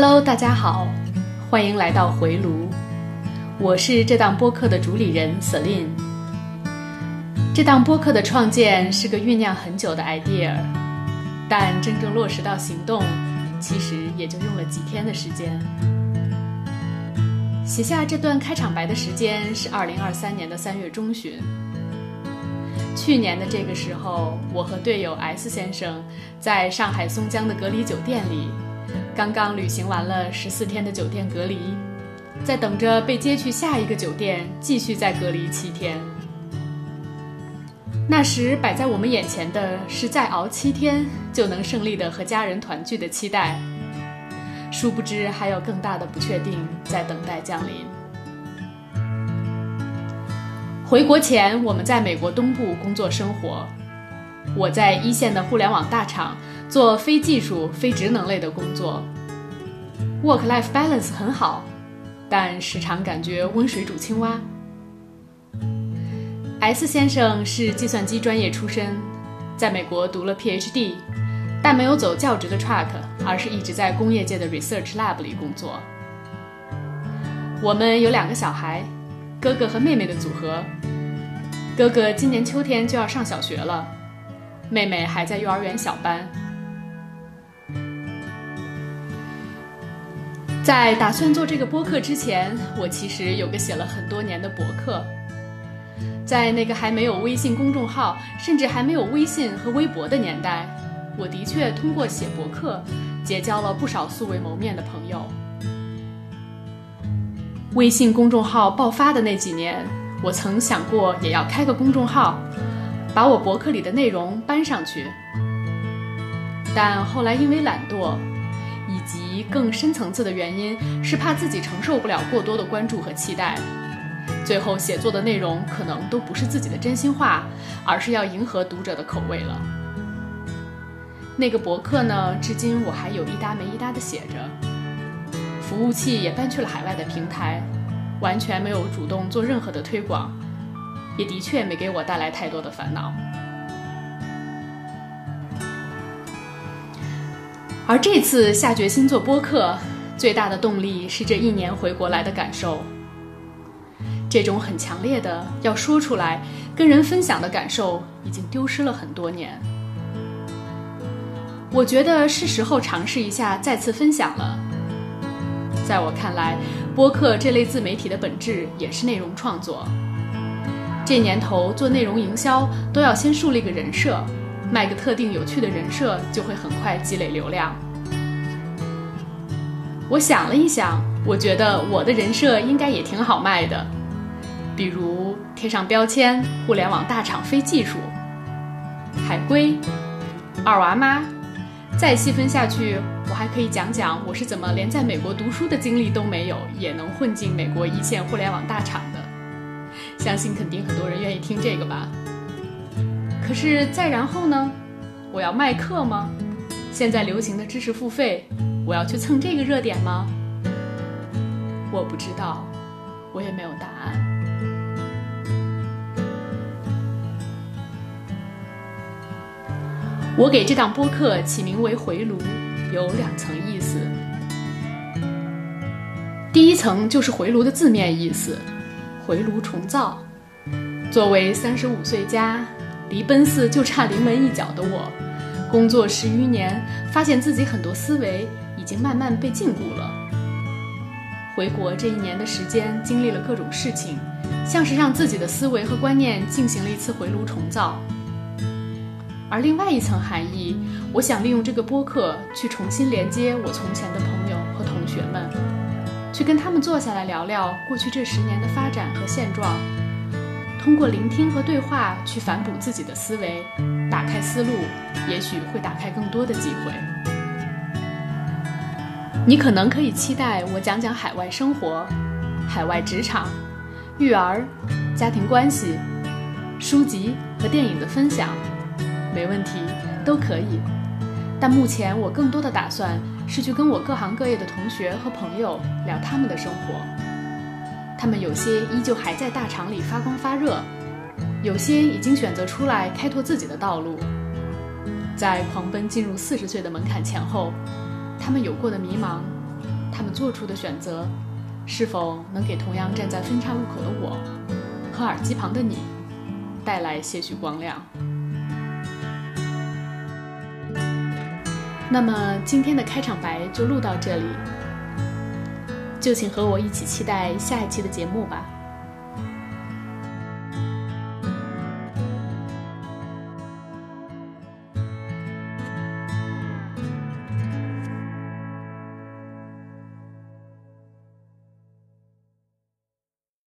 Hello，大家好，欢迎来到回炉。我是这档播客的主理人 Celine。这档播客的创建是个酝酿很久的 idea，但真正落实到行动，其实也就用了几天的时间。写下这段开场白的时间是二零二三年的三月中旬。去年的这个时候，我和队友 S 先生在上海松江的隔离酒店里。刚刚旅行完了十四天的酒店隔离，在等着被接去下一个酒店，继续再隔离七天。那时摆在我们眼前的是再熬七天就能胜利的和家人团聚的期待，殊不知还有更大的不确定在等待降临。回国前，我们在美国东部工作生活，我在一线的互联网大厂。做非技术、非职能类的工作，work-life balance 很好，但时常感觉温水煮青蛙。S 先生是计算机专业出身，在美国读了 PhD，但没有走教职的 track，而是一直在工业界的 research lab 里工作。我们有两个小孩，哥哥和妹妹的组合。哥哥今年秋天就要上小学了，妹妹还在幼儿园小班。在打算做这个播客之前，我其实有个写了很多年的博客。在那个还没有微信公众号，甚至还没有微信和微博的年代，我的确通过写博客结交了不少素未谋面的朋友。微信公众号爆发的那几年，我曾想过也要开个公众号，把我博客里的内容搬上去，但后来因为懒惰。以及更深层次的原因是怕自己承受不了过多的关注和期待，最后写作的内容可能都不是自己的真心话，而是要迎合读者的口味了。那个博客呢，至今我还有一搭没一搭的写着，服务器也搬去了海外的平台，完全没有主动做任何的推广，也的确没给我带来太多的烦恼。而这次下决心做播客，最大的动力是这一年回国来的感受。这种很强烈的要说出来、跟人分享的感受，已经丢失了很多年。我觉得是时候尝试一下再次分享了。在我看来，播客这类自媒体的本质也是内容创作。这年头做内容营销，都要先树立个人设。卖个特定有趣的人设，就会很快积累流量。我想了一想，我觉得我的人设应该也挺好卖的，比如贴上标签“互联网大厂非技术”、“海归”、“二娃妈”，再细分下去，我还可以讲讲我是怎么连在美国读书的经历都没有，也能混进美国一线互联网大厂的。相信肯定很多人愿意听这个吧。可是再然后呢？我要卖课吗？现在流行的知识付费，我要去蹭这个热点吗？我不知道，我也没有答案。我给这档播客起名为“回炉”，有两层意思。第一层就是回炉的字面意思，回炉重造。作为三十五岁加。离奔四就差临门一脚的我，工作十余年，发现自己很多思维已经慢慢被禁锢了。回国这一年的时间，经历了各种事情，像是让自己的思维和观念进行了一次回炉重造。而另外一层含义，我想利用这个播客去重新连接我从前的朋友和同学们，去跟他们坐下来聊聊过去这十年的发展和现状。通过聆听和对话去反哺自己的思维，打开思路，也许会打开更多的机会。你可能可以期待我讲讲海外生活、海外职场、育儿、家庭关系、书籍和电影的分享，没问题，都可以。但目前我更多的打算是去跟我各行各业的同学和朋友聊他们的生活。他们有些依旧还在大厂里发光发热，有些已经选择出来开拓自己的道路，在狂奔进入四十岁的门槛前后，他们有过的迷茫，他们做出的选择，是否能给同样站在分岔路口的我和耳机旁的你带来些许光亮？那么今天的开场白就录到这里，就请和我一起期待下一期的节目吧。